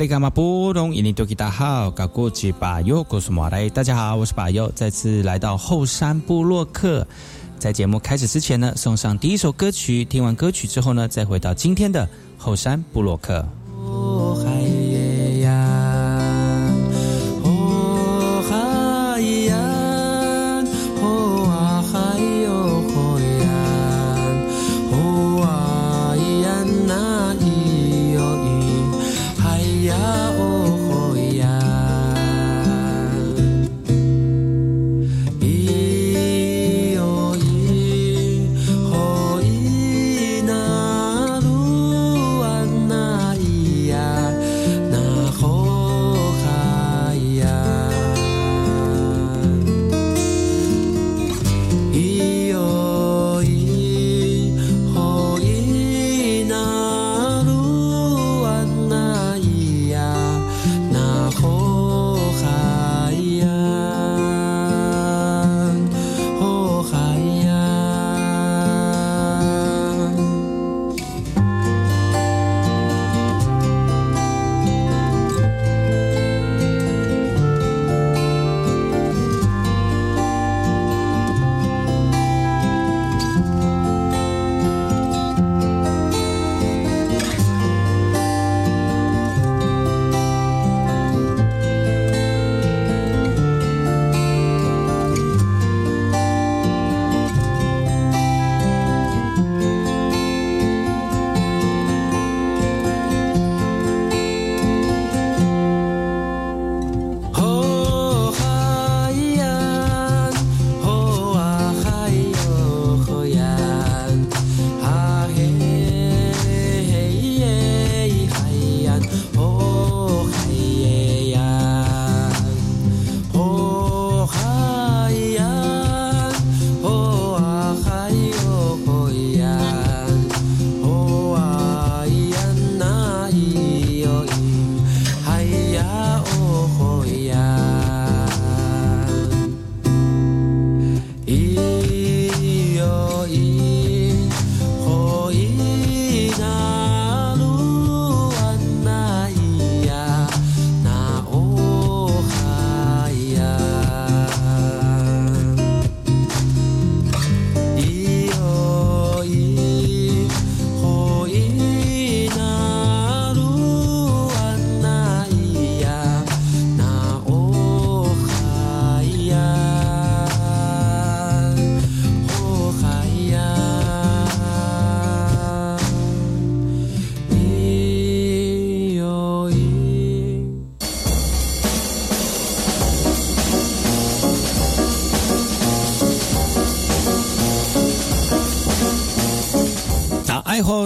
大家好，大家好，我是巴尤，再次来到后山部落客。在节目开始之前呢，送上第一首歌曲。听完歌曲之后呢，再回到今天的后山部落客。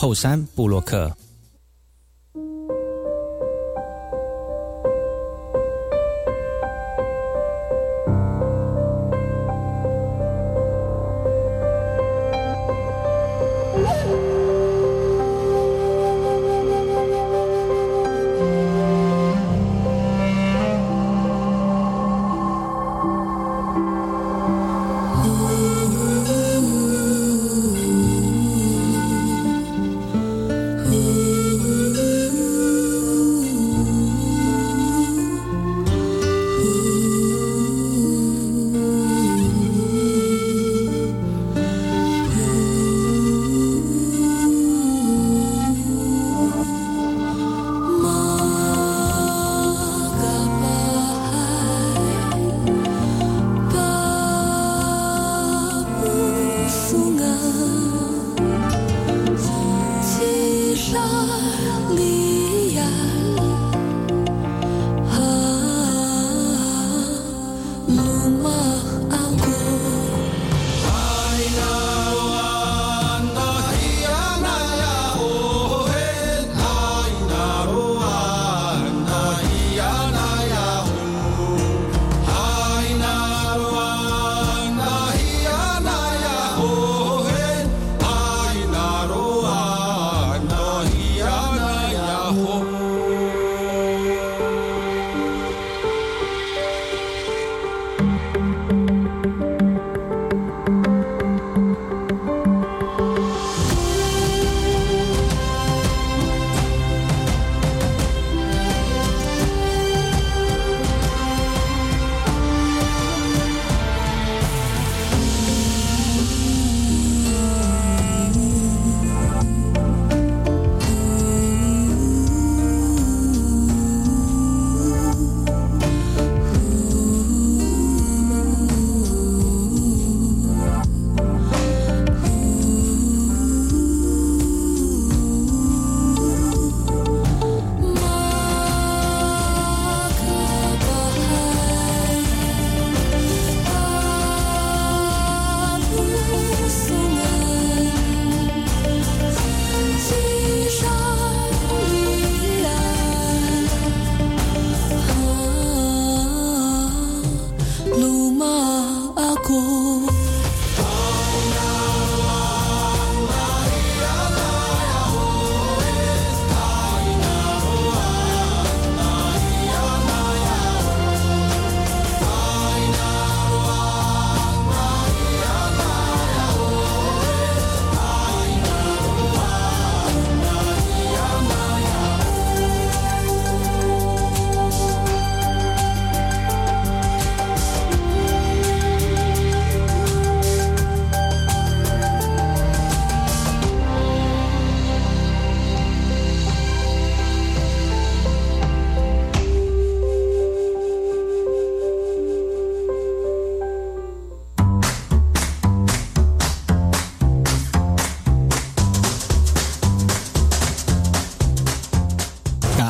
后山布洛克。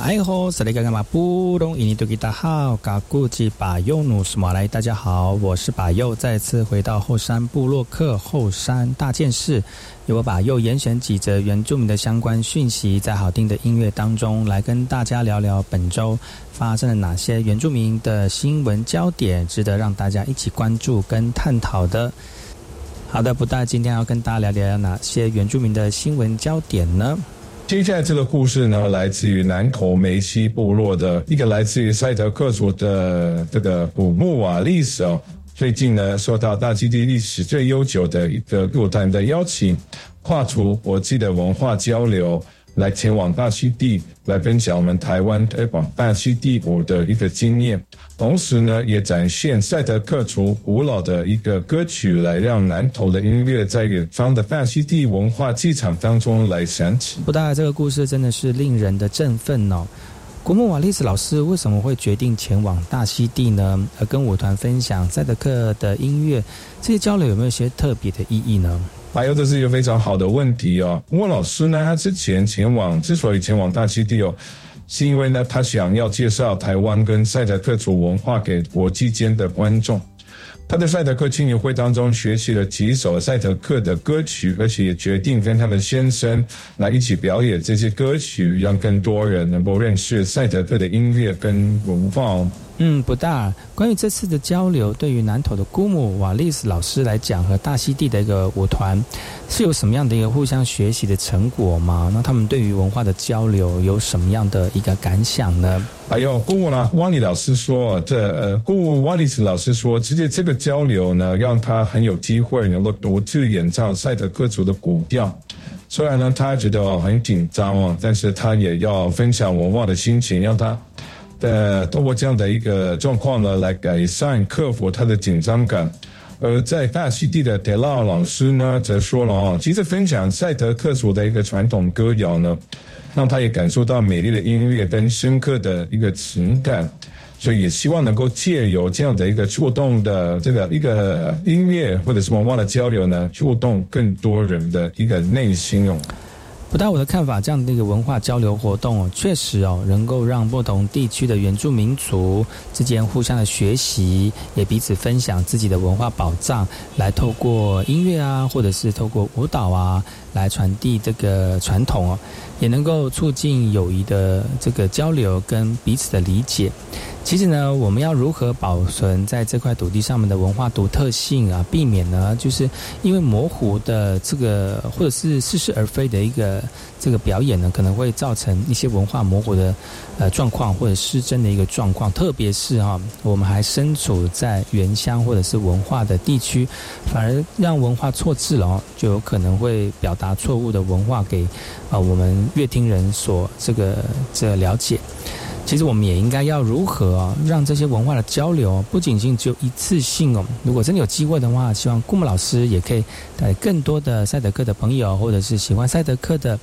大家好，我是把右，再次回到后山部落克后山大件事，由我把右严选几则原住民的相关讯息，在好听的音乐当中来跟大家聊聊本周发生了哪些原住民的新闻焦点，值得让大家一起关注跟探讨的。好的，不大，今天要跟大家聊聊哪些原住民的新闻焦点呢？接下来这个故事呢，来自于南口梅西部落的一个来自于塞德克族的这个古木瓦历史哦。最近呢，受到大基地历史最悠久的一个路团的邀请，跨出国际的文化交流。来前往大溪地来分享我们台湾推广大溪地舞的一个经验，同时呢，也展现赛德克族古老的一个歌曲，来让南投的音乐在远方的大溪地文化剧场当中来响起。不大，这个故事真的是令人的振奋哦。古木瓦利斯老师为什么会决定前往大溪地呢？而跟舞团分享赛德克的音乐，这些交流有没有些特别的意义呢？还有，这是一个非常好的问题哦。莫老师呢，他之前前往，之所以前往大溪地哦，是因为呢，他想要介绍台湾跟赛德克族文化给国际间的观众。他在赛德克青年会当中学习了几首赛德克的歌曲，而且也决定跟他的先生来一起表演这些歌曲，让更多人能够认识赛德克的音乐跟文化。嗯，不大。关于这次的交流，对于南投的姑母瓦利斯老师来讲，和大溪地的一个舞团，是有什么样的一个互相学习的成果吗？那他们对于文化的交流有什么样的一个感想呢？哎呦姑母呢，瓦利老师说，这呃，姑母瓦利斯老师说，直接这个交流呢，让他很有机会能够独自演唱赛德克族的古调。虽然呢，他觉得很紧张哦，但是他也要分享文化的心情，让他。呃，通过这样的一个状况呢，来改善、克服他的紧张感。而在大溪地的德拉老师呢，则说了啊，其实分享赛德克族的一个传统歌谣呢，让他也感受到美丽的音乐跟深刻的一个情感，所以也希望能够借由这样的一个触动的这个一个音乐或者是文化的交流呢，触动更多人的一个内心哦。不到我的看法，这样的一个文化交流活动哦，确实哦，能够让不同地区的原住民族之间互相的学习，也彼此分享自己的文化宝藏，来透过音乐啊，或者是透过舞蹈啊。来传递这个传统哦，也能够促进友谊的这个交流跟彼此的理解。其实呢，我们要如何保存在这块土地上面的文化独特性啊？避免呢，就是因为模糊的这个或者是似是而非的一个这个表演呢，可能会造成一些文化模糊的呃状况或者失真的一个状况。特别是哈，我们还身处在原乡或者是文化的地区，反而让文化错字了，就有可能会表达错误的文化给啊我们乐听人所这个这了解。其实我们也应该要如何，让这些文化的交流不仅仅只有一次性哦。如果真的有机会的话，希望顾木老师也可以带更多的赛德克的朋友，或者是喜欢赛德克的，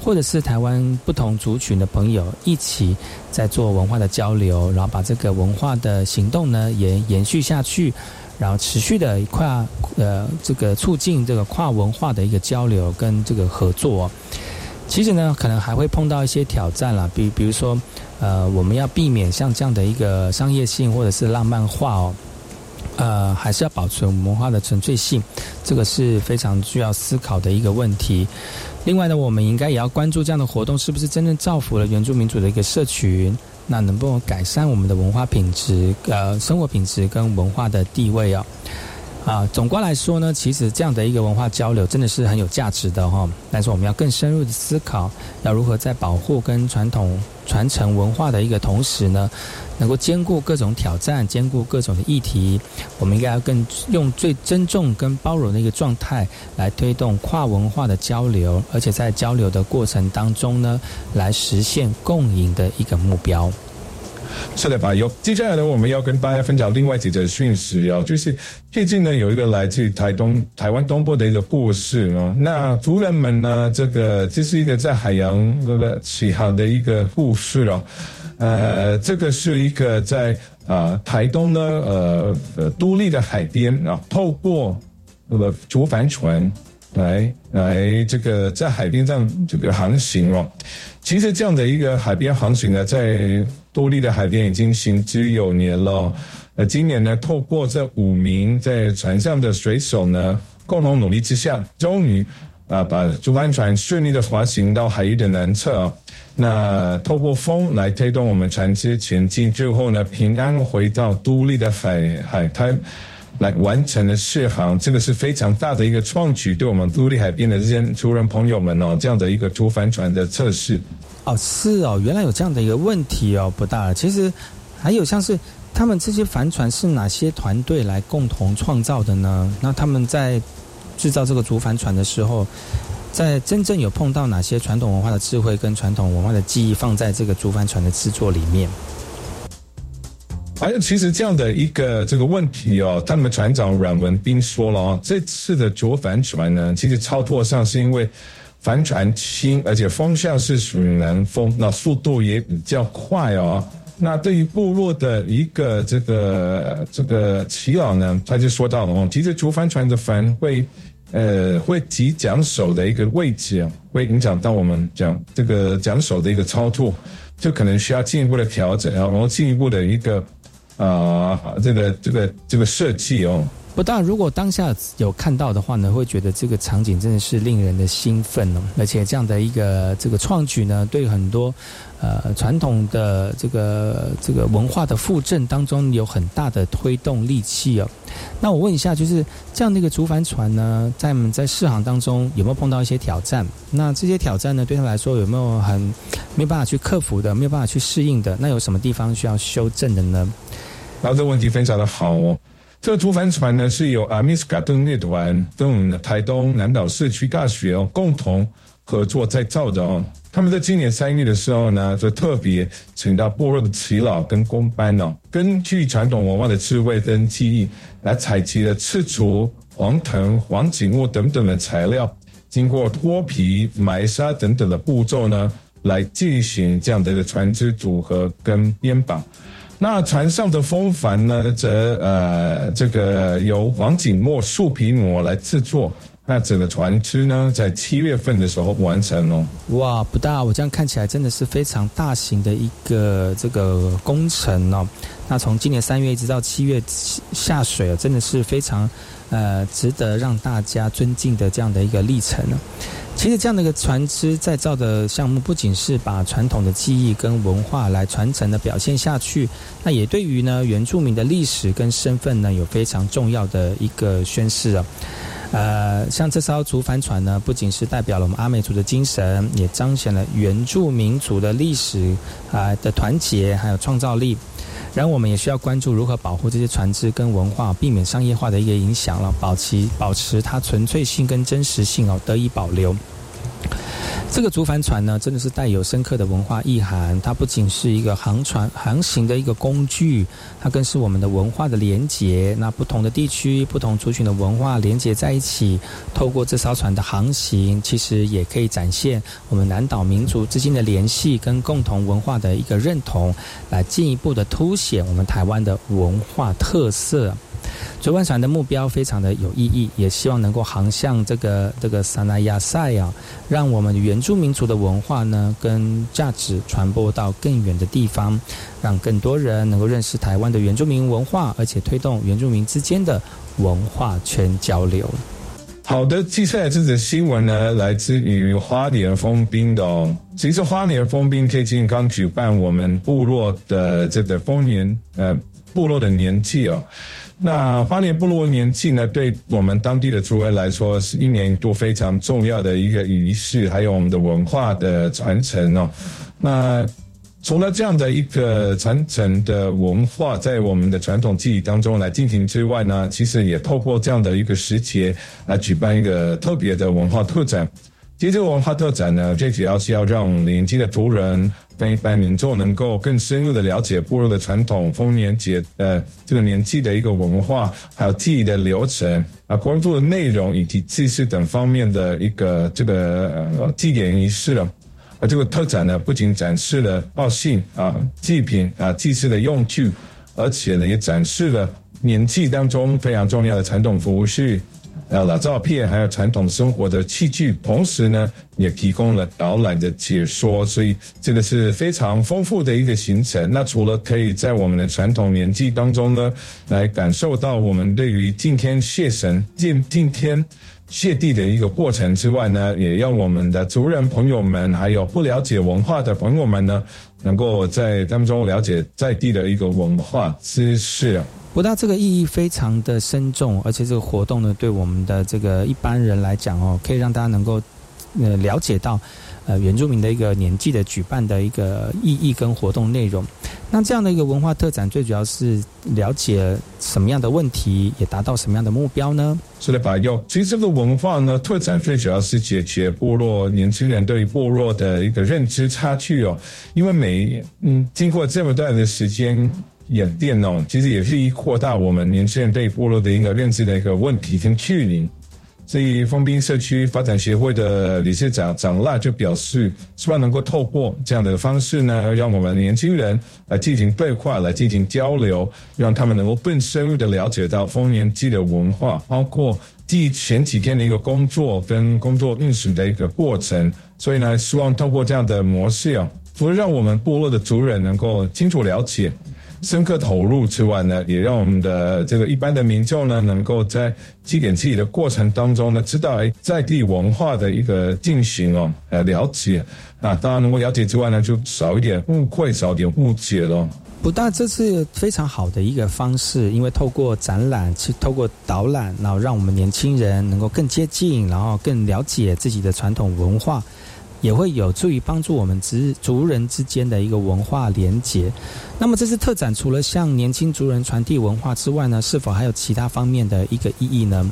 或者是台湾不同族群的朋友，一起在做文化的交流，然后把这个文化的行动呢也延续下去，然后持续的跨呃这个促进这个跨文化的一个交流跟这个合作。其实呢，可能还会碰到一些挑战啦，比比如说。呃，我们要避免像这样的一个商业性或者是浪漫化哦，呃，还是要保存文化的纯粹性，这个是非常需要思考的一个问题。另外呢，我们应该也要关注这样的活动是不是真正造福了原住民族的一个社群，那能不能改善我们的文化品质、呃，生活品质跟文化的地位啊？啊，总括来说呢，其实这样的一个文化交流真的是很有价值的哈。但是我们要更深入的思考，要如何在保护跟传统传承文化的一个同时呢，能够兼顾各种挑战，兼顾各种的议题。我们应该要更用最尊重跟包容的一个状态来推动跨文化的交流，而且在交流的过程当中呢，来实现共赢的一个目标。是的，吧？有接下来呢，我们要跟大家分享另外几则讯息哦，就是最近呢有一个来自台东、台湾东部的一个故事哦。那族人们呢，这个这是一个在海洋那个起航的一个故事哦。呃，这个是一个在啊台东呢呃呃独立的海边啊，透过那个竹帆船来来这个在海边上这个航行哦。其实这样的一个海边航行呢，在多利的海边已经行之有年了。呃，今年呢，透过这五名在船上的水手呢，共同努力之下，终于啊，把竹帆船顺利的滑行到海域的南侧。那透过风来推动我们船只前进，之后呢，平安回到都利的海海滩，来完成了试航。这个是非常大的一个创举，对我们都利海边的这些族人朋友们哦，这样的一个竹帆船的测试。哦，是哦，原来有这样的一个问题哦，不大。其实还有像是他们这些帆船是哪些团队来共同创造的呢？那他们在制造这个竹帆船的时候，在真正有碰到哪些传统文化的智慧跟传统文化的记忆放在这个竹帆船的制作里面？还有，其实这样的一个这个问题哦，他们船长阮文斌说了哦，这次的竹帆船呢，其实操作上是因为。帆船轻，而且风向是属于南风，那速度也比较快哦。那对于部落的一个这个这个祈祷呢，他就说到哦，其实竹帆船的帆会呃会提桨手的一个位置啊，会影响到我们讲这个桨手的一个操作，就可能需要进一步的调整，然后进一步的一个啊这个这个这个设计哦。不但如果当下有看到的话呢，会觉得这个场景真的是令人的兴奋哦，而且这样的一个这个创举呢，对很多呃传统的这个这个文化的复振当中有很大的推动力气哦。那我问一下，就是这样的一个竹帆船呢，在我们在试航当中有没有碰到一些挑战？那这些挑战呢，对他来说有没有很没有办法去克服的，没有办法去适应的？那有什么地方需要修正的呢？那这个问题非常的好哦。这个竹帆船呢，是由阿米斯卡顿乐团跟台东南岛社区大学共同合作在造的哦。他们在今年三月的时候呢，就特别请到部落的耆老跟工班哦，根据传统文化的智慧跟记忆，来采集了赤竹、黄藤、黄锦木等等的材料，经过脱皮、埋沙等等的步骤呢，来进行这样的一个船只组合跟编绑。那船上的风帆呢，则呃，这个由黄景墨树皮膜来制作。那整个船只呢，在七月份的时候完成哦。哇，不大，我这样看起来真的是非常大型的一个这个工程哦。那从今年三月一直到七月下水，真的是非常呃值得让大家尊敬的这样的一个历程呢。其实这样的一个船只再造的项目，不仅是把传统的技艺跟文化来传承的表现下去，那也对于呢原住民的历史跟身份呢有非常重要的一个宣示啊。呃，像这艘竹帆船呢，不仅是代表了我们阿美族的精神，也彰显了原住民族的历史啊的团结还有创造力。然后我们也需要关注如何保护这些船只跟文化，避免商业化的一个影响了，保其保持它纯粹性跟真实性哦得以保留。这个竹帆船呢，真的是带有深刻的文化意涵。它不仅是一个航船航行的一个工具，它更是我们的文化的连结。那不同的地区、不同族群的文化连结在一起，透过这艘船的航行，其实也可以展现我们南岛民族之间的联系跟共同文化的一个认同，来进一步的凸显我们台湾的文化特色。竹帆船的目标非常的有意义，也希望能够航向这个这个萨那亚赛啊，让我们原住民族的文化呢跟价值传播到更远的地方，让更多人能够认识台湾的原住民文化，而且推动原住民之间的文化圈交流。好的，接下来这则新闻呢，来自于花莲封冰的哦。其实花莲封冰最近刚举办我们部落的这个丰年呃部落的年祭哦。那花莲部落年祭呢，对我们当地的族人来说，是一年一度非常重要的一个仪式，还有我们的文化的传承哦。那除了这样的一个传承的文化在我们的传统记忆当中来进行之外呢，其实也透过这样的一个时节来举办一个特别的文化特展。其实这个文化特展呢，最主要是要让年轻的族人。跟一般民众能够更深入的了解部落的传统丰年节呃这个年纪的一个文化，还有记忆的流程啊，工作的内容以及祭祀等方面的一个这个呃祭典仪式了。而这个特展呢，不仅展示了报信啊祭品啊祭祀的用具，而且呢也展示了年纪当中非常重要的传统服饰。呃，老照片，还有传统生活的器具，同时呢，也提供了导览的解说，所以这个是非常丰富的一个行程。那除了可以在我们的传统年纪当中呢，来感受到我们对于敬天谢神、敬敬天谢地的一个过程之外呢，也让我们的族人朋友们，还有不了解文化的朋友们呢，能够在当中了解在地的一个文化知识。不大，这个意义非常的深重，而且这个活动呢，对我们的这个一般人来讲哦，可以让大家能够呃了解到呃原住民的一个年纪的举办的一个意义跟活动内容。那这样的一个文化特展，最主要是了解什么样的问题，也达到什么样的目标呢？是的，把用。其实这个文化呢，特展最主要是解决部落年轻人对于部落的一个认知差距哦，因为每嗯经过这么段的时间。演电哦，其实也是一扩大我们年轻人对部落的一个认知的一个问题跟距离。所以，丰滨社区发展协会的理事长长辣就表示，希望能够透过这样的方式呢，让我们年轻人来进行对话，来进行交流，让他们能够更深入的了解到丰年祭的文化，包括第前几天的一个工作跟工作历史的一个过程。所以呢，希望透过这样的模式啊，不让我们部落的族人能够清楚了解。深刻投入之外呢，也让我们的这个一般的民众呢，能够在祭典自己的过程当中呢，知道哎在地文化的一个进行哦，呃了解那，当然能够了解之外呢，就少一点误会，少点误解咯。不但这是非常好的一个方式，因为透过展览，去透过导览，然后让我们年轻人能够更接近，然后更了解自己的传统文化。也会有助于帮助我们族族人之间的一个文化连结。那么这次特展除了向年轻族人传递文化之外呢，是否还有其他方面的一个意义呢？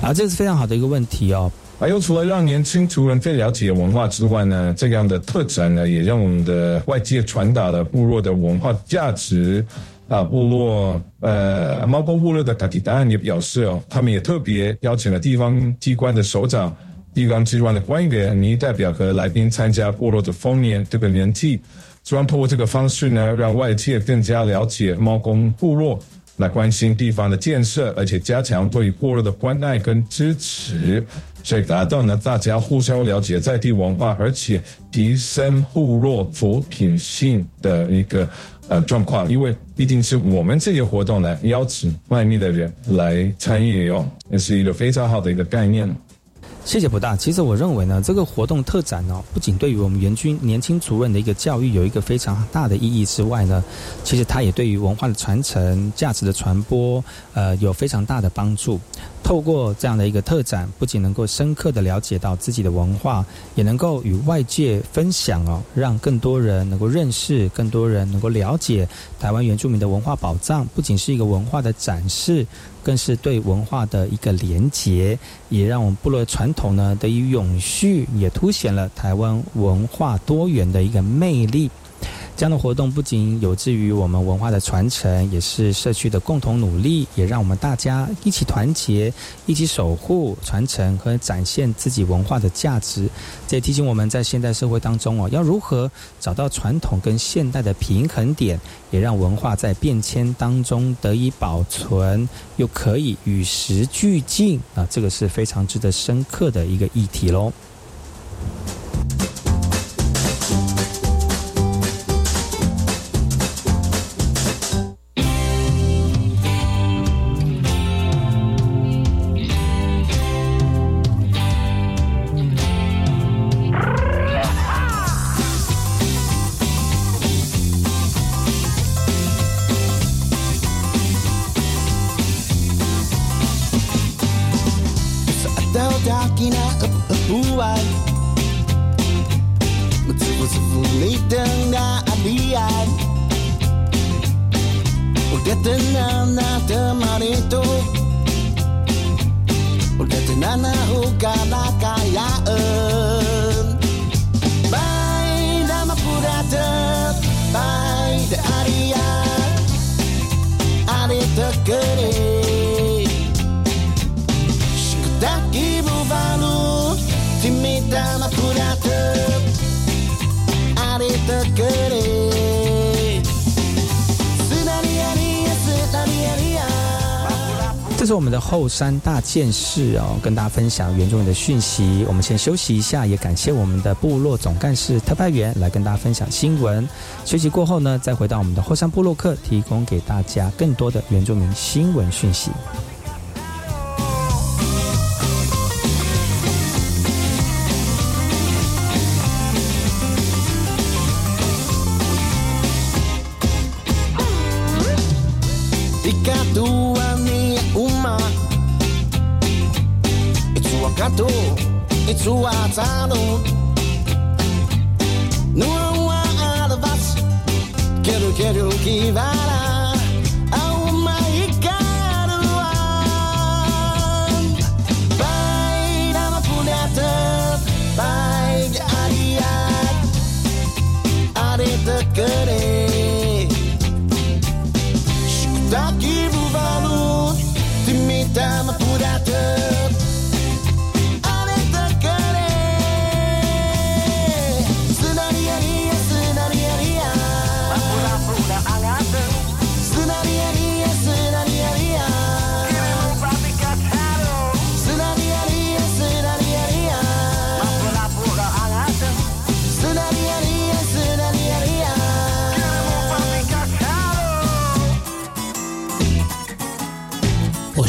啊，这是非常好的一个问题哦。还有除了让年轻族人更了解文化之外呢，这样的特展呢，也让我们的外界传达了部落的文化价值。啊，部落呃，猫公部落的卡提达也表示哦，他们也特别邀请了地方机关的首长。地方机关的官员、民代表和来宾参加部落的丰年这个年祭，希望通过这个方式呢，让外界更加了解猫公部落，来关心地方的建设，而且加强对部落的关爱跟支持，所以达到呢大家互相了解在地文化，而且提升部落扶贫性的一个呃状况。因为毕竟是我们这些活动来邀请外面的人来参与哦，也是一个非常好的一个概念。谢谢不大。其实我认为呢，这个活动特展呢，不仅对于我们援军年轻主任的一个教育有一个非常大的意义之外呢，其实它也对于文化的传承、价值的传播，呃，有非常大的帮助。透过这样的一个特展，不仅能够深刻的了解到自己的文化，也能够与外界分享哦，让更多人能够认识，更多人能够了解台湾原住民的文化宝藏。不仅是一个文化的展示，更是对文化的一个连结，也让我们部落传统呢得以永续，也凸显了台湾文化多元的一个魅力。这样的活动不仅有志于我们文化的传承，也是社区的共同努力，也让我们大家一起团结，一起守护、传承和展现自己文化的价值。这也提醒我们在现代社会当中哦，要如何找到传统跟现代的平衡点，也让文化在变迁当中得以保存，又可以与时俱进啊！这个是非常值得深刻的一个议题喽。电视哦，跟大家分享原住民的讯息。我们先休息一下，也感谢我们的部落总干事特派员来跟大家分享新闻。休息过后呢，再回到我们的后山部落客，提供给大家更多的原住民新闻讯息。hato e tsua tsano Nua wa alvas Keru keru kivara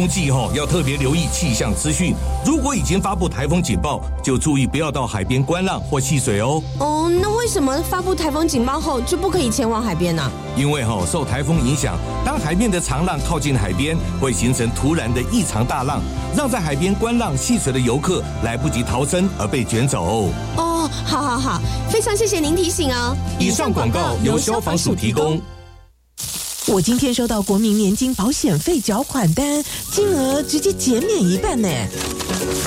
风季后要特别留意气象资讯。如果已经发布台风警报，就注意不要到海边观浪或戏水哦。哦，那为什么发布台风警报后就不可以前往海边呢？因为哈受台风影响，当海面的长浪靠近海边，会形成突然的异常大浪，让在海边观浪戏水的游客来不及逃生而被卷走。哦，好好好，非常谢谢您提醒哦。以上广告由消防署提供。我今天收到国民年金保险费缴款单，金额直接减免一半呢。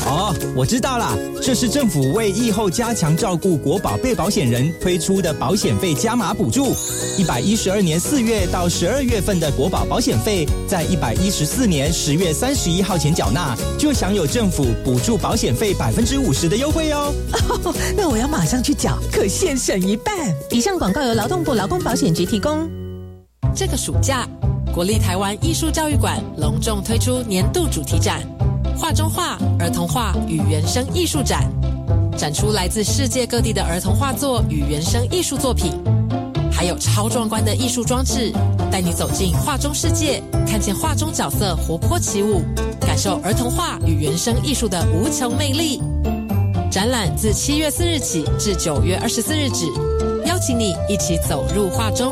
哦，我知道了，这是政府为疫后加强照顾国保被保险人推出的保险费加码补助。一百一十二年四月到十二月份的国保保险费，在一百一十四年十月三十一号前缴纳，就享有政府补助保险费百分之五十的优惠哦。那我要马上去缴，可现省一半。以上广告由劳动部劳工保险局提供。这个暑假，国立台湾艺术教育馆隆重推出年度主题展——画中画儿童画与原生艺术展，展出来自世界各地的儿童画作与原生艺术作品，还有超壮观的艺术装置，带你走进画中世界，看见画中角色活泼起舞，感受儿童画与原生艺术的无穷魅力。展览自七月四日起至九月二十四日止，邀请你一起走入画中。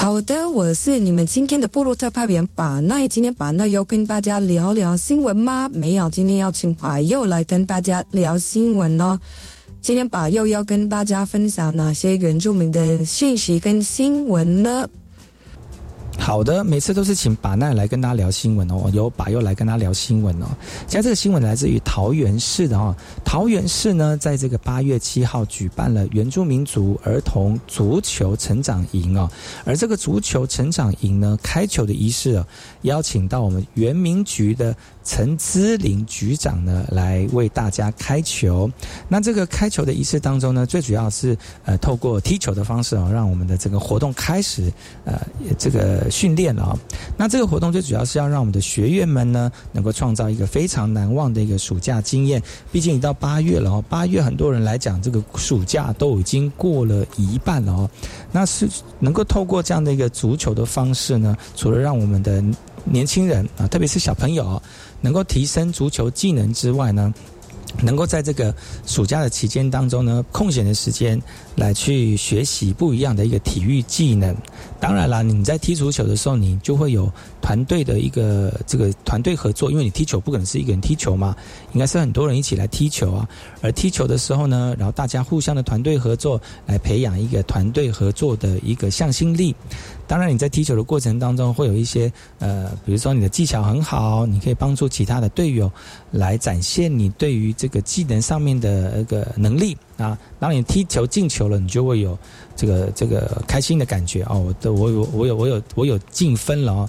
好的，我是你们今天的部落特派员把奈。今天把那要跟大家聊聊新闻吗？没有，今天要请把又来跟大家聊新闻哦。今天把又要跟大家分享哪些原住民的信息跟新闻呢？好的，每次都是请把奈来跟大家聊新闻哦，由把又来跟大家聊新闻哦。现在这个新闻来自于桃园市的哦，桃园市呢，在这个八月七号举办了原住民族儿童足球成长营哦，而这个足球成长营呢，开球的仪式哦，邀请到我们原民局的陈姿玲局长呢，来为大家开球。那这个开球的仪式当中呢，最主要是呃，透过踢球的方式哦，让我们的这个活动开始呃，这个。训练了啊，那这个活动最主要是要让我们的学员们呢，能够创造一个非常难忘的一个暑假经验。毕竟已到八月了哦，八月很多人来讲，这个暑假都已经过了一半了哦。那是能够透过这样的一个足球的方式呢，除了让我们的年轻人啊，特别是小朋友，能够提升足球技能之外呢。能够在这个暑假的期间当中呢，空闲的时间来去学习不一样的一个体育技能。当然啦，你在踢足球的时候，你就会有团队的一个这个团队合作，因为你踢球不可能是一个人踢球嘛，应该是很多人一起来踢球啊。而踢球的时候呢，然后大家互相的团队合作，来培养一个团队合作的一个向心力。当然，你在踢球的过程当中，会有一些呃，比如说你的技巧很好，你可以帮助其他的队友来展现你对于这个技能上面的那个能力啊。当你踢球进球了，你就会有这个这个开心的感觉哦。我的我有我有我有我有进分了哦。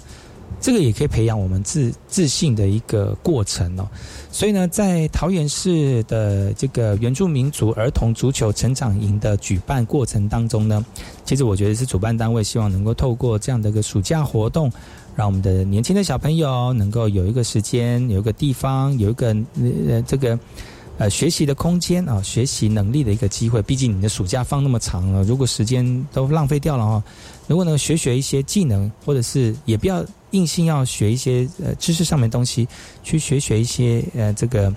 这个也可以培养我们自自信的一个过程哦。所以呢，在桃园市的这个原住民族儿童足球成长营的举办过程当中呢，其实我觉得是主办单位希望能够透过这样的一个暑假活动，让我们的年轻的小朋友能够有一个时间、有一个地方、有一个呃这个呃学习的空间啊，学习能力的一个机会。毕竟你的暑假放那么长了，如果时间都浪费掉了哦，如果能学学一些技能，或者是也不要。硬性要学一些呃知识上面东西，去学学一些呃这个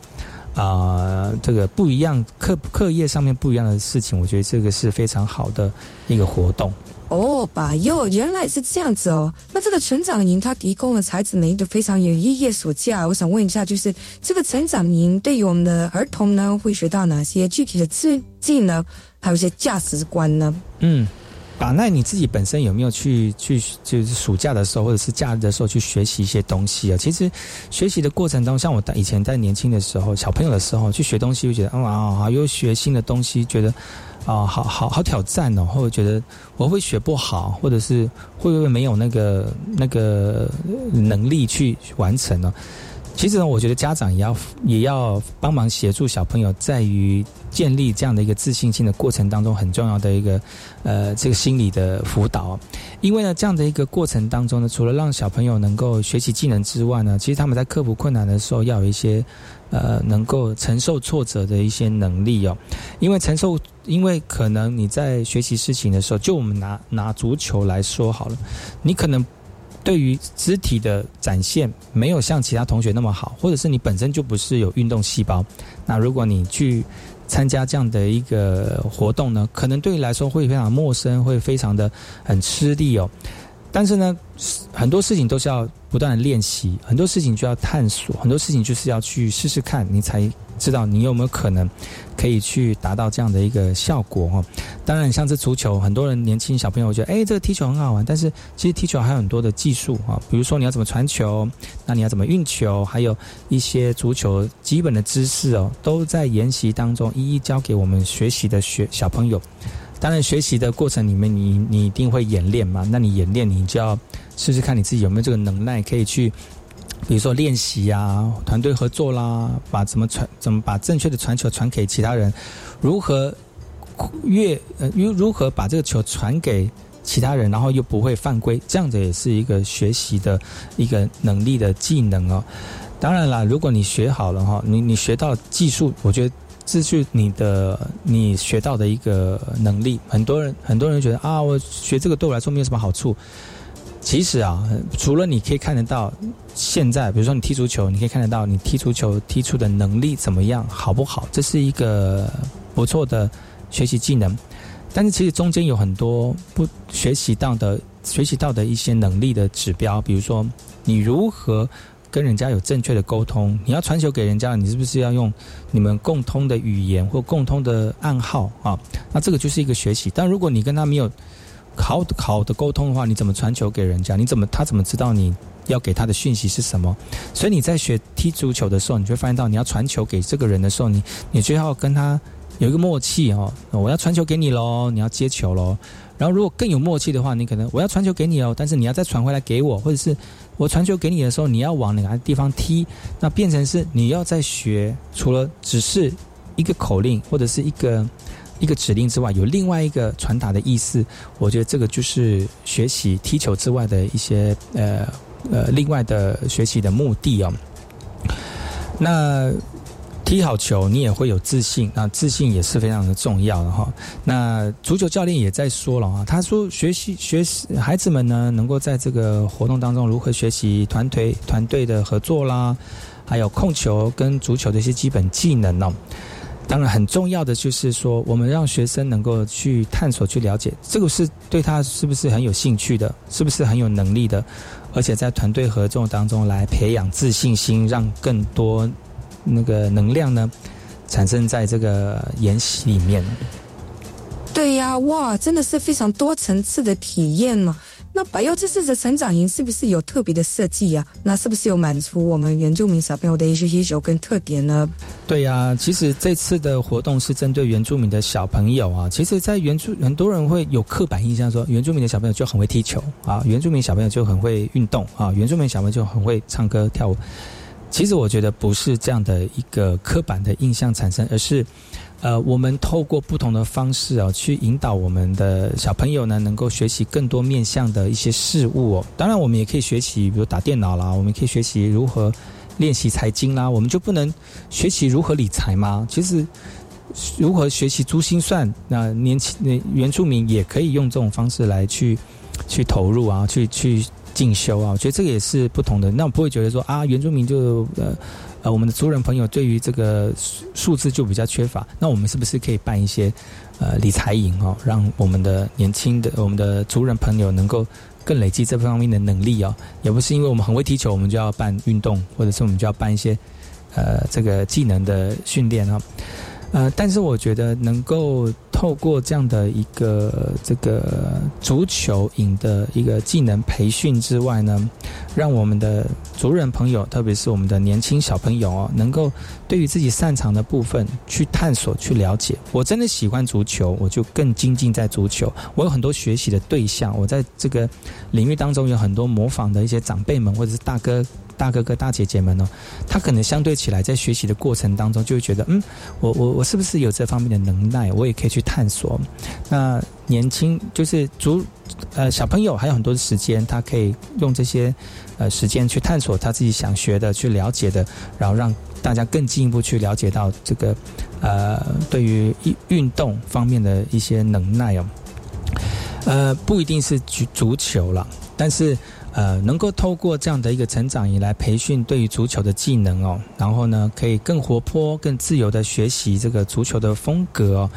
啊这个不一样课课业上面不一样的事情，我觉得这个是非常好的一个活动。哦，把哟，原来是这样子哦。那这个成长营它提供了才子们一个非常有意义的暑假。我想问一下，就是这个成长营对于我们的儿童呢，会学到哪些具体的技技能，还有一些价值观呢？嗯。把那你自己本身有没有去去就是暑假的时候或者是假日的时候去学习一些东西啊？其实学习的过程中，像我以前在年轻的时候，小朋友的时候去学东西，就觉得啊啊，又学新的东西，觉得啊好好好挑战哦，或者觉得我会学不好，或者是会不会没有那个那个能力去完成呢？其实呢，我觉得家长也要也要帮忙协助小朋友，在于建立这样的一个自信心的过程当中，很重要的一个呃这个心理的辅导。因为呢，这样的一个过程当中呢，除了让小朋友能够学习技能之外呢，其实他们在克服困难的时候，要有一些呃能够承受挫折的一些能力哦。因为承受，因为可能你在学习事情的时候，就我们拿拿足球来说好了，你可能。对于肢体的展现没有像其他同学那么好，或者是你本身就不是有运动细胞，那如果你去参加这样的一个活动呢，可能对你来说会非常陌生，会非常的很吃力哦。但是呢，很多事情都是要不断的练习，很多事情就要探索，很多事情就是要去试试看，你才。知道你有没有可能可以去达到这样的一个效果哈？当然，像这足球，很多人年轻小朋友觉得，哎，这个踢球很好玩。但是，其实踢球还有很多的技术啊，比如说你要怎么传球，那你要怎么运球，还有一些足球基本的知识哦，都在研习当中一一教给我们学习的学小朋友。当然，学习的过程里面，你你一定会演练嘛？那你演练，你就要试试看你自己有没有这个能耐，可以去。比如说练习啊，团队合作啦，把怎么传，怎么把正确的传球传给其他人，如何越呃，如如何把这个球传给其他人，然后又不会犯规，这样子也是一个学习的一个能力的技能哦。当然啦，如果你学好了哈，你你学到技术，我觉得失去你的你学到的一个能力。很多人很多人觉得啊，我学这个对我来说没有什么好处。其实啊，除了你可以看得到，现在比如说你踢足球，你可以看得到你踢足球踢出的能力怎么样，好不好？这是一个不错的学习技能。但是其实中间有很多不学习到的、学习到的一些能力的指标，比如说你如何跟人家有正确的沟通，你要传球给人家，你是不是要用你们共通的语言或共通的暗号啊？那这个就是一个学习。但如果你跟他没有，好好的沟通的话，你怎么传球给人家？你怎么他怎么知道你要给他的讯息是什么？所以你在学踢足球的时候，你就会发现到你要传球给这个人的时候，你你最好跟他有一个默契哦。我要传球给你喽，你要接球喽。然后如果更有默契的话，你可能我要传球给你哦，但是你要再传回来给我，或者是我传球给你的时候，你要往哪个地方踢？那变成是你要在学，除了只是一个口令或者是一个。一个指令之外，有另外一个传达的意思。我觉得这个就是学习踢球之外的一些呃呃另外的学习的目的哦。那踢好球，你也会有自信，啊自信也是非常的重要的哈。那足球教练也在说了啊，他说学习学习孩子们呢，能够在这个活动当中如何学习团队团队的合作啦，还有控球跟足球的一些基本技能哦。当然，很重要的就是说，我们让学生能够去探索、去了解，这个是对他是不是很有兴趣的，是不是很有能力的，而且在团队合作当中来培养自信心，让更多那个能量呢产生在这个研习里面。对呀，哇，真的是非常多层次的体验嘛。那百优这次的成长营是不是有特别的设计呀？那是不是有满足我们原住民小朋友的一些需求跟特点呢？对呀，其实这次的活动是针对原住民的小朋友啊。其实，在原住很多人会有刻板印象，说原住民的小朋友就很会踢球啊，原住民小朋友就很会运动啊，原住民小朋友就很会唱歌跳舞。其实我觉得不是这样的一个刻板的印象产生，而是。呃，我们透过不同的方式啊，去引导我们的小朋友呢，能够学习更多面向的一些事物哦。当然，我们也可以学习，比如打电脑啦，我们可以学习如何练习财经啦。我们就不能学习如何理财吗？其实，如何学习珠心算，那年轻原住民也可以用这种方式来去去投入啊，去去进修啊。我觉得这个也是不同的。那我不会觉得说啊，原住民就呃。呃，我们的族人朋友对于这个数字就比较缺乏，那我们是不是可以办一些呃理财营哦，让我们的年轻的我们的族人朋友能够更累积这方面的能力哦？也不是因为我们很会踢球，我们就要办运动，或者是我们就要办一些呃这个技能的训练啊。呃，但是我觉得能够透过这样的一个这个足球营的一个技能培训之外呢，让我们的族人朋友，特别是我们的年轻小朋友哦，能够对于自己擅长的部分去探索、去了解。我真的喜欢足球，我就更精进在足球。我有很多学习的对象，我在这个领域当中有很多模仿的一些长辈们或者是大哥大哥哥大姐姐们哦，他可能相对起来在学习的过程当中，就会觉得，嗯，我我我是不是有这方面的能耐，我也可以去探索。那年轻就是足呃小朋友还有很多的时间，他可以用这些呃时间去探索他自己想学的、去了解的，然后让大家更进一步去了解到这个呃对于运运动方面的一些能耐哦。呃，不一定是足足球了，但是呃，能够透过这样的一个成长以来培训对于足球的技能哦，然后呢，可以更活泼、更自由的学习这个足球的风格哦。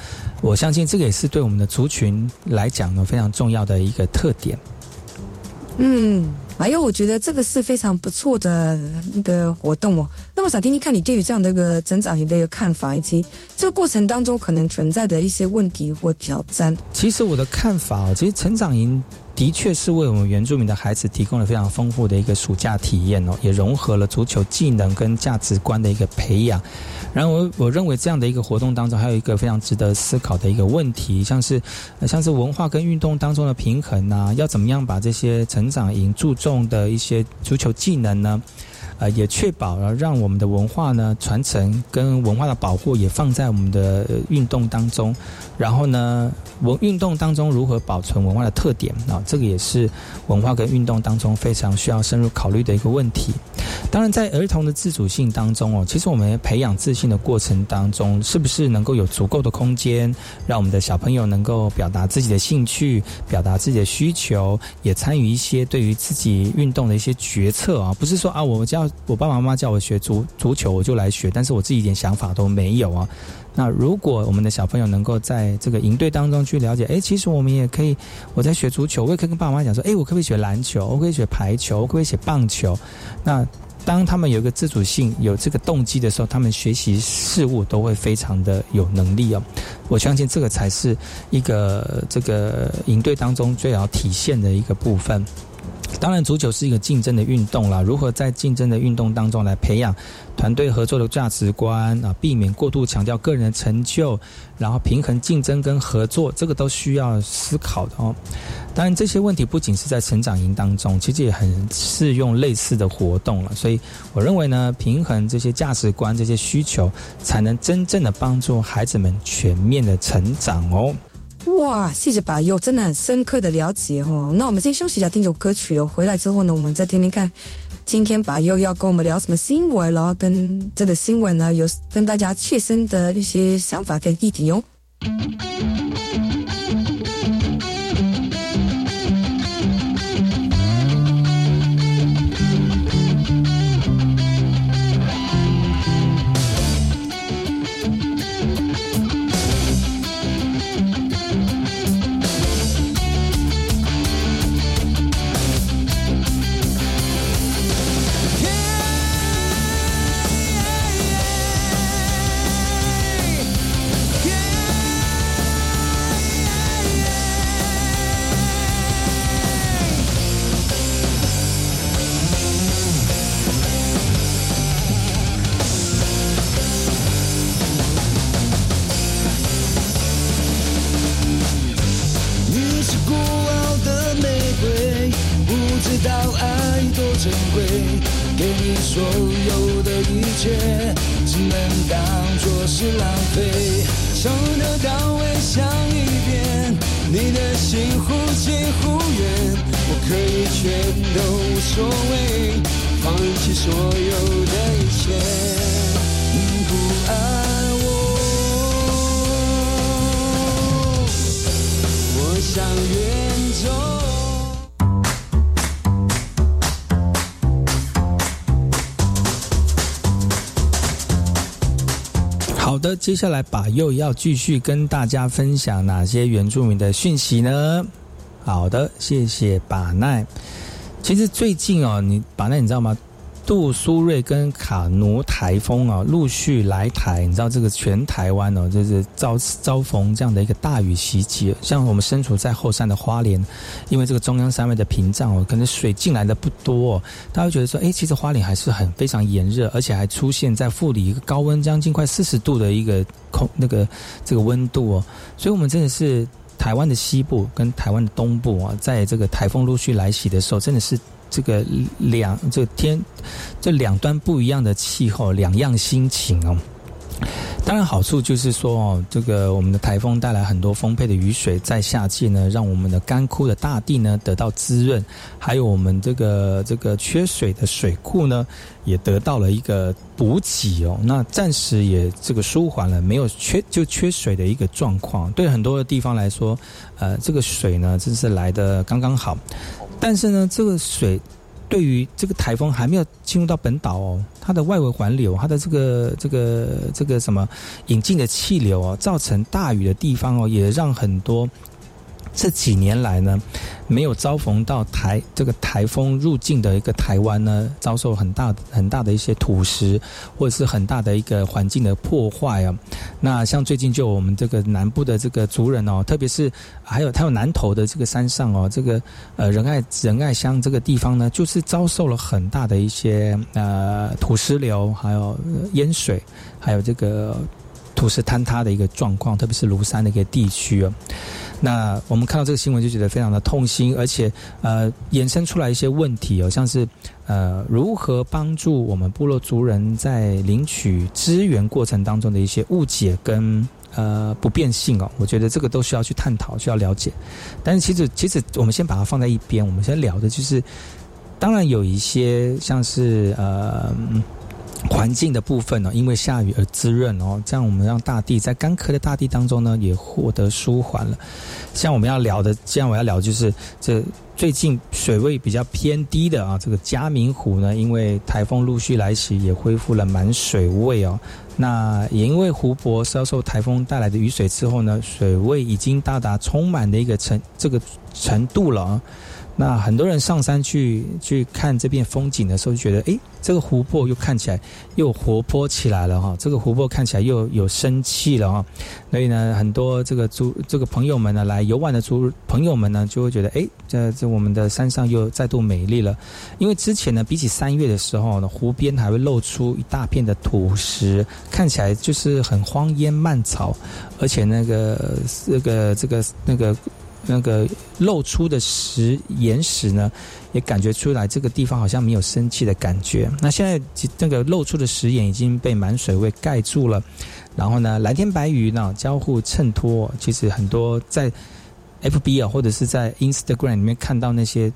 我相信这个也是对我们的族群来讲呢非常重要的一个特点。嗯，还有我觉得这个是非常不错的一个活动哦。那么想听听看你对于这样的一个成长营的一个看法，以及这个过程当中可能存在的一些问题或挑战。其实我的看法哦，其实成长营的确是为我们原住民的孩子提供了非常丰富的一个暑假体验哦，也融合了足球技能跟价值观的一个培养。然后我我认为这样的一个活动当中，还有一个非常值得思考的一个问题，像是像是文化跟运动当中的平衡啊，要怎么样把这些成长营注重的一些足球技能呢？呃，也确保了让我们的文化呢传承跟文化的保护也放在我们的运动当中，然后呢，文运动当中如何保存文化的特点啊，这个也是文化跟运动当中非常需要深入考虑的一个问题。当然，在儿童的自主性当中哦，其实我们培养自信的过程当中，是不是能够有足够的空间，让我们的小朋友能够表达自己的兴趣，表达自己的需求，也参与一些对于自己运动的一些决策啊？不是说啊，我们就要我爸爸妈妈叫我学足足球，我就来学，但是我自己一点想法都没有啊。那如果我们的小朋友能够在这个营队当中去了解，哎，其实我们也可以，我在学足球，我也可以跟爸爸妈妈讲说，哎，我可不可以学篮球？我可以学排球？我可不可以学棒球？那当他们有一个自主性、有这个动机的时候，他们学习事物都会非常的有能力哦。我相信这个才是一个这个营队当中最要体现的一个部分。当然，足球是一个竞争的运动啦。如何在竞争的运动当中来培养团队合作的价值观啊，避免过度强调个人的成就，然后平衡竞争跟合作，这个都需要思考的哦。当然，这些问题不仅是在成长营当中，其实也很适用类似的活动了。所以，我认为呢，平衡这些价值观、这些需求，才能真正的帮助孩子们全面的成长哦。哇，谢谢把佑，真的很深刻的了解哦。那我们先休息一下，听首歌曲哦。回来之后呢，我们再听听看，今天把佑要跟我们聊什么新闻，了跟这个新闻呢，有跟大家切身的一些想法跟议题哦。是浪费。从头到尾想一遍，你的心忽近忽远，我可以全都无所谓，放弃所有的一切。你不爱我。我想远好的，接下来把又要继续跟大家分享哪些原住民的讯息呢？好的，谢谢把奈。其实最近哦，你把奈你知道吗？杜苏芮跟卡努台风啊，陆续来台，你知道这个全台湾哦，就是遭遭逢这样的一个大雨袭击。像我们身处在后山的花莲，因为这个中央山脉的屏障哦，可能水进来的不多、哦，大家会觉得说，哎，其实花莲还是很非常炎热，而且还出现在富里一个高温将近快四十度的一个空那个这个温度哦，所以我们真的是台湾的西部跟台湾的东部啊，在这个台风陆续来袭的时候，真的是。这个两这天这两端不一样的气候，两样心情哦。当然，好处就是说哦，这个我们的台风带来很多丰沛的雨水，在夏季呢，让我们的干枯的大地呢得到滋润，还有我们这个这个缺水的水库呢，也得到了一个补给哦。那暂时也这个舒缓了没有缺就缺水的一个状况。对很多的地方来说，呃，这个水呢真是来的刚刚好。但是呢，这个水。对于这个台风还没有进入到本岛哦，它的外围环流，它的这个这个这个什么引进的气流哦，造成大雨的地方哦，也让很多。这几年来呢，没有遭逢到台这个台风入境的一个台湾呢，遭受很大很大的一些土石或者是很大的一个环境的破坏啊。那像最近就我们这个南部的这个族人哦，特别是还有还有南投的这个山上哦，这个呃仁爱仁爱乡这个地方呢，就是遭受了很大的一些呃土石流，还有淹水，还有这个土石坍塌的一个状况，特别是庐山的一个地区哦。那我们看到这个新闻就觉得非常的痛心，而且呃衍生出来一些问题哦，像是呃如何帮助我们部落族人在领取资源过程当中的一些误解跟呃不变性哦，我觉得这个都需要去探讨，需要了解。但是其实其实我们先把它放在一边，我们先聊的就是，当然有一些像是呃。环境的部分呢，因为下雨而滋润哦，这样我们让大地在干涸的大地当中呢，也获得舒缓了。像我们要聊的，像我要聊就是这最近水位比较偏低的啊，这个嘉明湖呢，因为台风陆续来袭，也恢复了满水位哦。那也因为湖泊遭受台风带来的雨水之后呢，水位已经到达充满的一个程这个程度了啊。那很多人上山去去看这片风景的时候，就觉得，哎，这个湖泊又看起来又活泼起来了哈，这个湖泊看起来又有生气了哈。所以呢，很多这个族这个朋友们呢，来游玩的族朋友们呢，就会觉得，哎，这这我们的山上又再度美丽了。因为之前呢，比起三月的时候呢，湖边还会露出一大片的土石，看起来就是很荒烟蔓草，而且那个这个这个那个。那个露出的石岩石呢，也感觉出来这个地方好像没有生气的感觉。那现在那个露出的石岩已经被满水位盖住了，然后呢，蓝天白云呢交互衬托。其实很多在 FB 啊，或者是在 Instagram 里面看到那些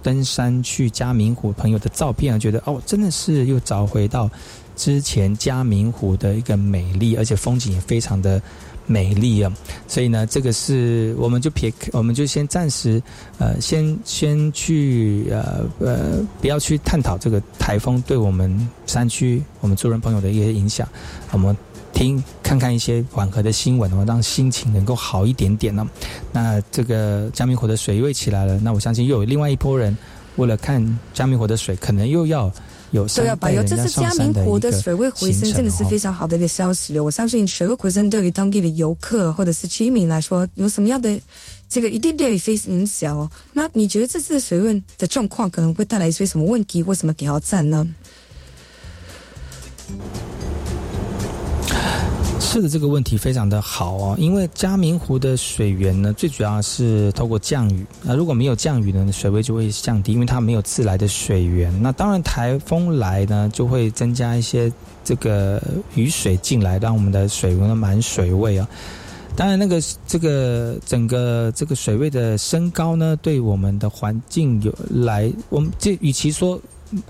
登山去嘉明湖朋友的照片啊，觉得哦，真的是又找回到之前嘉明湖的一个美丽，而且风景也非常的。美丽啊，所以呢，这个是我们就撇，我们就先暂时，呃，先先去呃呃，不要去探讨这个台风对我们山区我们族人朋友的一些影响，我们听看看一些缓和的新闻，哦，让心情能够好一点点呢。那这个江明湖的水位起来了，那我相信又有另外一波人为了看江明湖的水，可能又要。对啊，有这次嘉明湖的水位回升，真的是非常好的一个消息了。我相信水位回升对于当地的游客或者是居民来说，有什么样的这个一定对非常影响哦。那你觉得这次水位的状况可能会带来一些什么问题？为什么挑战呢？是的，这个问题非常的好哦，因为嘉明湖的水源呢，最主要是透过降雨。那如果没有降雨呢，水位就会降低，因为它没有自来的水源。那当然，台风来呢，就会增加一些这个雨水进来，让我们的水温满水位啊。当然，那个这个整个这个水位的升高呢，对我们的环境有来，我们这与其说。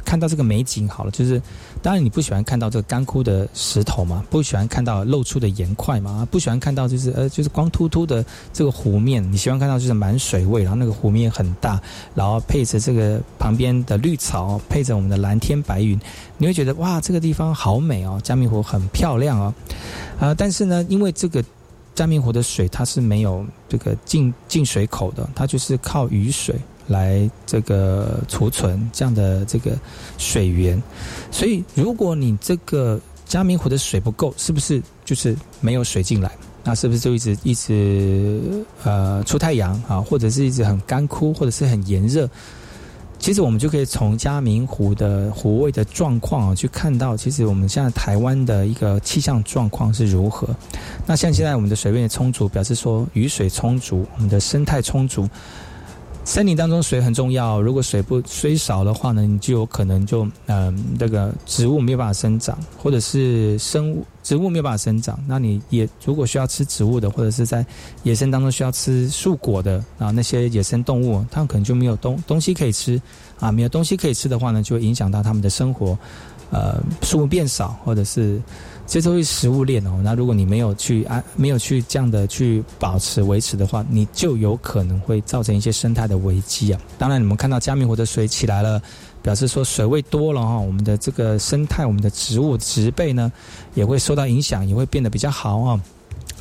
看到这个美景好了，就是当然你不喜欢看到这个干枯的石头嘛，不喜欢看到露出的岩块嘛，不喜欢看到就是呃就是光秃秃的这个湖面，你喜欢看到就是满水位，然后那个湖面很大，然后配着这个旁边的绿草，配着我们的蓝天白云，你会觉得哇这个地方好美哦，嘉明湖很漂亮哦，啊但是呢，因为这个嘉明湖的水它是没有这个进进水口的，它就是靠雨水。来这个储存这样的这个水源，所以如果你这个嘉明湖的水不够，是不是就是没有水进来？那是不是就一直一直呃出太阳啊，或者是一直很干枯，或者是很炎热？其实我们就可以从嘉明湖的湖位的状况啊，去看到其实我们现在台湾的一个气象状况是如何。那像现在我们的水位充足，表示说雨水充足，我们的生态充足。森林当中水很重要，如果水不水少的话呢，你就有可能就嗯那个植物没有办法生长，或者是生物植物没有办法生长。那你也如果需要吃植物的，或者是在野生当中需要吃树果的啊，那些野生动物，它们可能就没有东东西可以吃啊，没有东西可以吃的话呢，就会影响到它们的生活，呃，树木变少，或者是。这都是食物链哦，那如果你没有去安，没有去这样的去保持维持的话，你就有可能会造成一些生态的危机啊。当然，你们看到嘉明湖的水起来了，表示说水位多了哈，我们的这个生态，我们的植物植被呢，也会受到影响，也会变得比较好啊。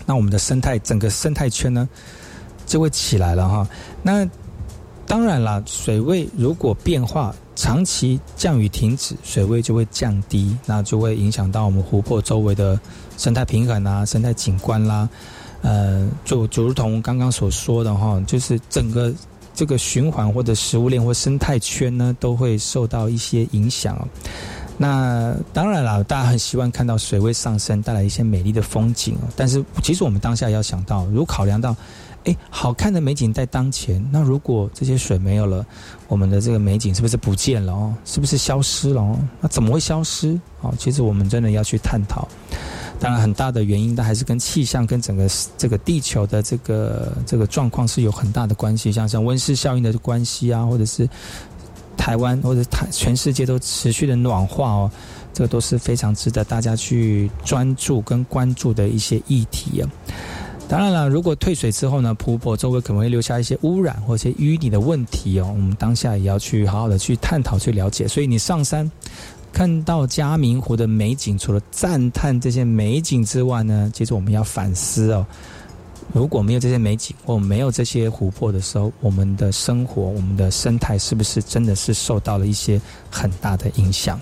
那我们的生态整个生态圈呢，就会起来了哈。那当然了，水位如果变化。长期降雨停止，水位就会降低，那就会影响到我们湖泊周围的生态平衡啊、生态景观啦。呃，就就如同刚刚所说的哈，就是整个这个循环或者食物链或生态圈呢，都会受到一些影响。那当然了，大家很希望看到水位上升，带来一些美丽的风景。但是，其实我们当下要想到，如果考量到。哎，好看的美景在当前。那如果这些水没有了，我们的这个美景是不是不见了哦？是不是消失了哦？那怎么会消失？哦，其实我们真的要去探讨。当然，很大的原因，但还是跟气象、跟整个这个地球的这个这个状况是有很大的关系。像像温室效应的关系啊，或者是台湾或者台全世界都持续的暖化哦，这个都是非常值得大家去专注跟关注的一些议题啊。当然了，如果退水之后呢，湖泊周围可能会留下一些污染或一些淤泥的问题哦。我们当下也要去好好的去探讨、去了解。所以你上山看到嘉明湖的美景，除了赞叹这些美景之外呢，接着我们要反思哦。如果没有这些美景，或没有这些湖泊的时候，我们的生活、我们的生态是不是真的是受到了一些很大的影响？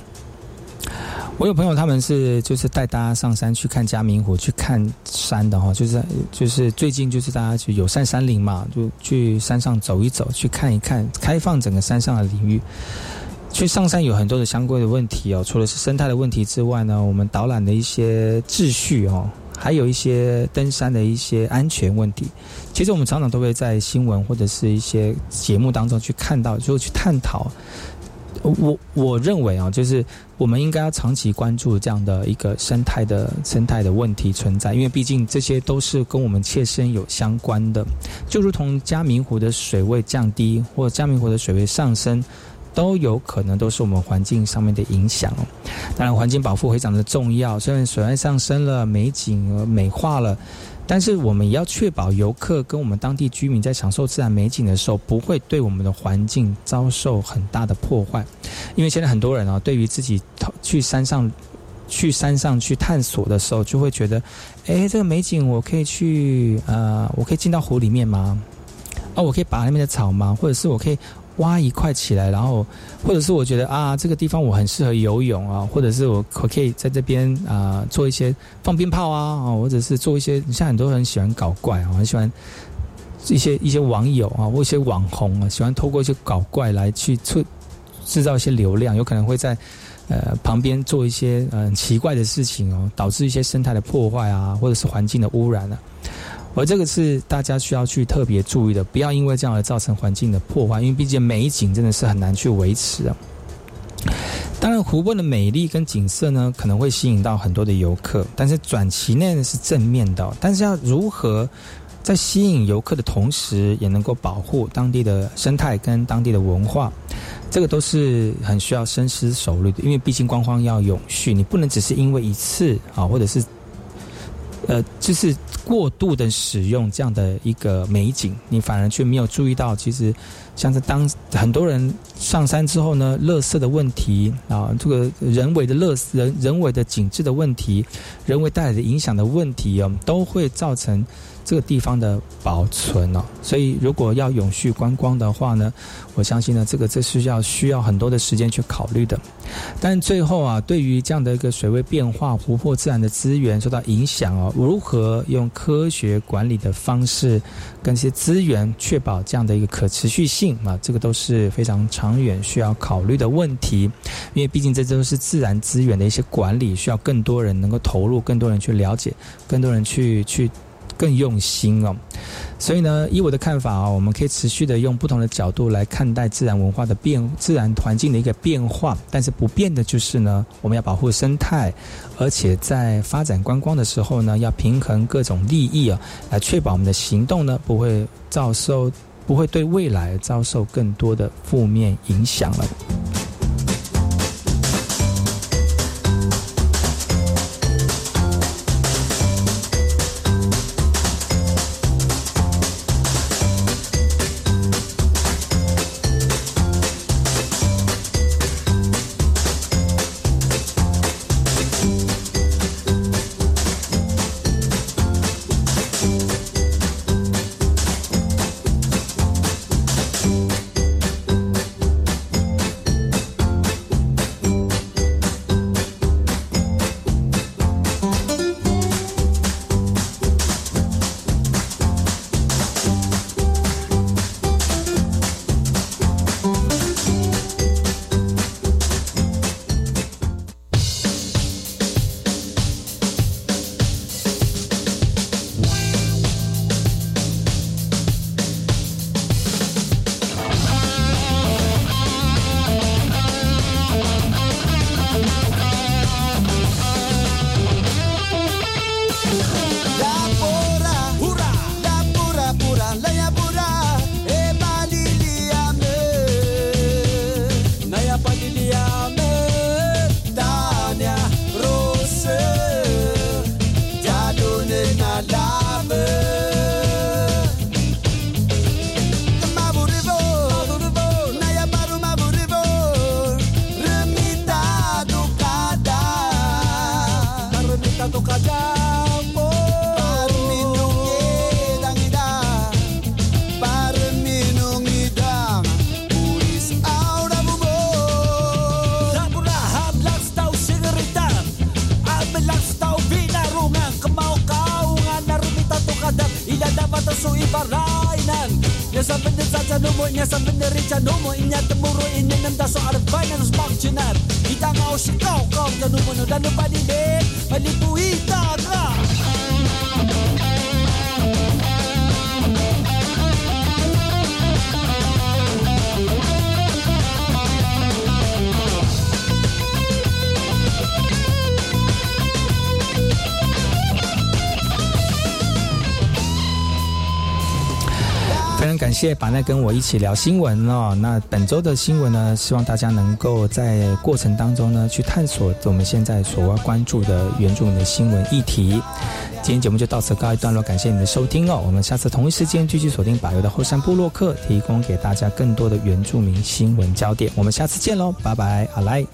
我有朋友，他们是就是带大家上山去看嘉明湖，去看山的哈，就是就是最近就是大家去友善山林嘛，就去山上走一走，去看一看，开放整个山上的领域。去上山有很多的相关的问题哦，除了是生态的问题之外呢，我们导览的一些秩序哦，还有一些登山的一些安全问题。其实我们常常都会在新闻或者是一些节目当中去看到，就去探讨。我我认为啊，就是我们应该要长期关注这样的一个生态的生态的问题存在，因为毕竟这些都是跟我们切身有相关的。就如同嘉明湖的水位降低，或嘉明湖的水位上升，都有可能都是我们环境上面的影响。当然，环境保护非常的重要，虽然水位上升了，美景美化了。但是我们也要确保游客跟我们当地居民在享受自然美景的时候，不会对我们的环境遭受很大的破坏。因为现在很多人啊，对于自己去山上、去山上去探索的时候，就会觉得，哎，这个美景我可以去，呃，我可以进到湖里面吗？哦，我可以拔那边的草吗？或者是我可以？挖一块起来，然后，或者是我觉得啊，这个地方我很适合游泳啊，或者是我可可以在这边啊做一些放鞭炮啊，或者是做一些，你像很多人喜欢搞怪啊，很喜欢一些一些网友啊，或一些网红啊，喜欢透过一些搞怪来去制制造一些流量，有可能会在呃旁边做一些嗯奇怪的事情哦，导致一些生态的破坏啊，或者是环境的污染啊。而这个是大家需要去特别注意的，不要因为这样而造成环境的破坏，因为毕竟美景真的是很难去维持啊。当然，湖泊的美丽跟景色呢，可能会吸引到很多的游客，但是短期内是正面的。但是要如何在吸引游客的同时，也能够保护当地的生态跟当地的文化，这个都是很需要深思熟虑的。因为毕竟观光要永续，你不能只是因为一次啊，或者是。呃，就是过度的使用这样的一个美景，你反而却没有注意到，其实像是当很多人上山之后呢，垃圾的问题啊，这个人为的垃人人为的景致的问题，人为带来的影响的问题哦，都会造成。这个地方的保存哦，所以如果要永续观光的话呢，我相信呢，这个这是要需要很多的时间去考虑的。但最后啊，对于这样的一个水位变化、湖泊自然的资源受到影响哦，如何用科学管理的方式跟这些资源确保这样的一个可持续性啊，这个都是是非常长远需要考虑的问题。因为毕竟这都是自然资源的一些管理，需要更多人能够投入，更多人去了解，更多人去去。更用心哦，所以呢，以我的看法啊，我们可以持续的用不同的角度来看待自然文化的变、自然环境的一个变化。但是不变的就是呢，我们要保护生态，而且在发展观光的时候呢，要平衡各种利益啊，来确保我们的行动呢不会遭受、不会对未来遭受更多的负面影响了。感谢把奈跟我一起聊新闻哦。那本周的新闻呢，希望大家能够在过程当中呢，去探索我们现在所要关注的原住民的新闻议题。今天节目就到此告一段落，感谢你的收听哦。我们下次同一时间继续锁定百油的后山部落客，提供给大家更多的原住民新闻焦点。我们下次见喽，拜拜，好来。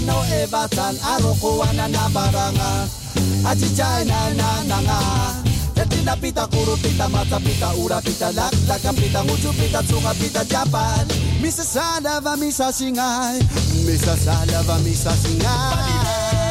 No se no e batan aroko wana na baranga. Jai na na na nga Yatina pita kuru pita mata pita ura pita lak laka pita nguju pita tsunga pita japan. Misa salava misa singai. Misa salava misa singai